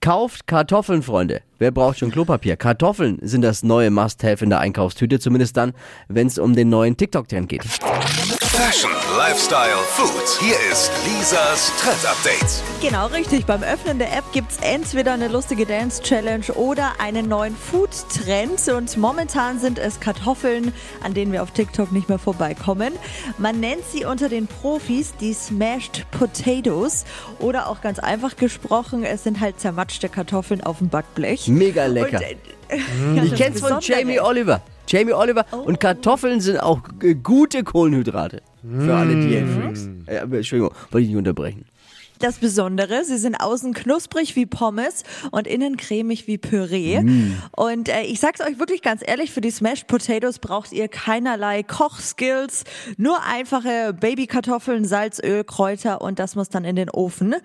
Kauft Kartoffeln, Freunde. Wer braucht schon Klopapier? Kartoffeln sind das neue Must-Have in der Einkaufstüte, zumindest dann, wenn es um den neuen TikTok-Trend geht. Fashion, Lifestyle, Food. Hier ist Lisas Trend Update. Genau richtig. Beim Öffnen der App gibt es entweder eine lustige Dance-Challenge oder einen neuen Food-Trend. Und momentan sind es Kartoffeln, an denen wir auf TikTok nicht mehr vorbeikommen. Man nennt sie unter den Profis die Smashed Potatoes. Oder auch ganz einfach gesprochen, es sind halt zermatschte Kartoffeln auf dem Backblech. Mega lecker. Und, äh, ja, ich kenn's von Jamie Oliver. Jamie Oliver. Und Kartoffeln sind auch gute Kohlenhydrate. Für alle Diätfreaks. Äh, Entschuldigung, wollte ich nicht unterbrechen. Das Besondere, sie sind außen knusprig wie Pommes und innen cremig wie Püree. Und äh, ich sag's euch wirklich ganz ehrlich, für die Smashed Potatoes braucht ihr keinerlei Kochskills, nur einfache Babykartoffeln, Salz, Öl, Kräuter und das muss dann in den Ofen.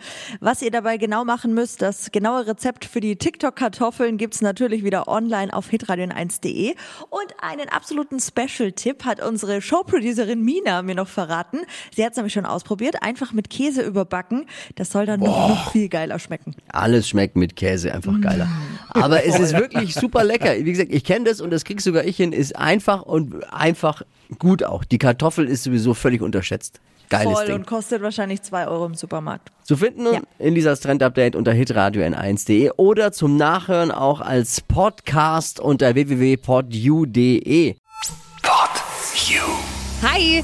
Was ihr dabei genau machen müsst, das genaue Rezept für die TikTok-Kartoffeln gibt's natürlich wieder online auf hitradion1.de. Und einen absoluten Special-Tipp hat unsere Showproducerin Mina mir noch verraten. Sie hat's nämlich schon ausprobiert, einfach mit Käse überbacken. Das soll dann noch, noch viel geiler schmecken. Alles schmeckt mit Käse einfach geiler. Aber es ist wirklich super lecker. Wie gesagt, ich kenne das und das krieg sogar ich hin. Ist einfach und einfach gut auch. Die Kartoffel ist sowieso völlig unterschätzt. Geiles Voll Ding. und kostet wahrscheinlich zwei Euro im Supermarkt. Zu finden Ja. in dieser Trend-Update unter hitradio n1.de oder zum Nachhören auch als Podcast unter www.podu.de. Pod You. Hi!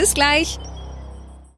Bis gleich.